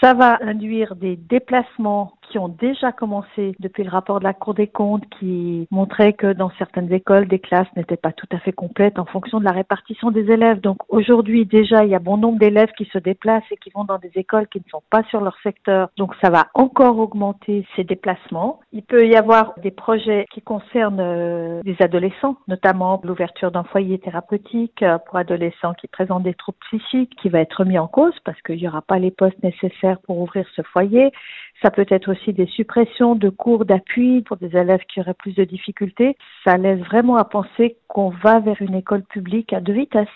Ça va induire des déplacements qui ont déjà commencé depuis le rapport de la Cour des comptes qui montrait que dans certaines écoles, des classes n'étaient pas tout à fait complètes en fonction de la répartition des élèves. Donc aujourd'hui, déjà, il y a bon nombre d'élèves qui se déplacent et qui vont dans des écoles qui ne sont pas sur leur secteur. Donc ça va encore augmenter ces déplacements. Il peut y avoir des projets qui concernent euh, des adolescents, notamment l'ouverture d'un foyer thérapeutique euh, pour adolescents qui présentent des troubles psychiques qui va être mis en cause parce qu'il n'y aura pas les postes nécessaires pour ouvrir ce foyer. Ça peut être aussi des suppressions de cours d'appui pour des élèves qui auraient plus de difficultés. Ça laisse vraiment à penser qu'on va vers une école publique à deux vitesses.